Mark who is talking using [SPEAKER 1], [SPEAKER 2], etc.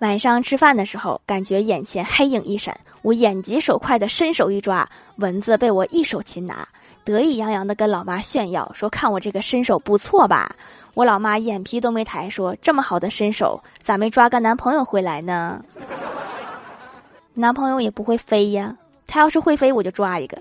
[SPEAKER 1] 晚上吃饭的时候感觉眼前黑影一闪我眼疾手快的伸手一抓蚊子被我一手擒拿得意洋洋的跟老妈炫耀说看我这个身手不错吧。我老妈眼皮都没抬说这么好的身手咋没抓个男朋友回来呢？男朋友也不会飞呀他要是会飞我就抓一个。